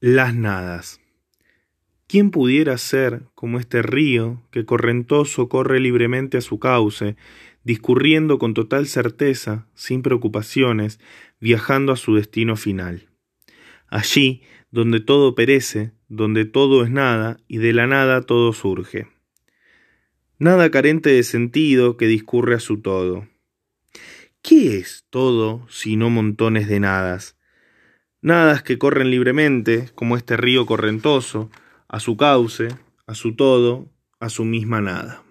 Las nadas. ¿Quién pudiera ser como este río que correntoso corre libremente a su cauce, discurriendo con total certeza, sin preocupaciones, viajando a su destino final? Allí, donde todo perece, donde todo es nada, y de la nada todo surge. Nada carente de sentido que discurre a su todo. ¿Qué es todo sino montones de nadas? Nadas que corren libremente, como este río correntoso, a su cauce, a su todo, a su misma nada.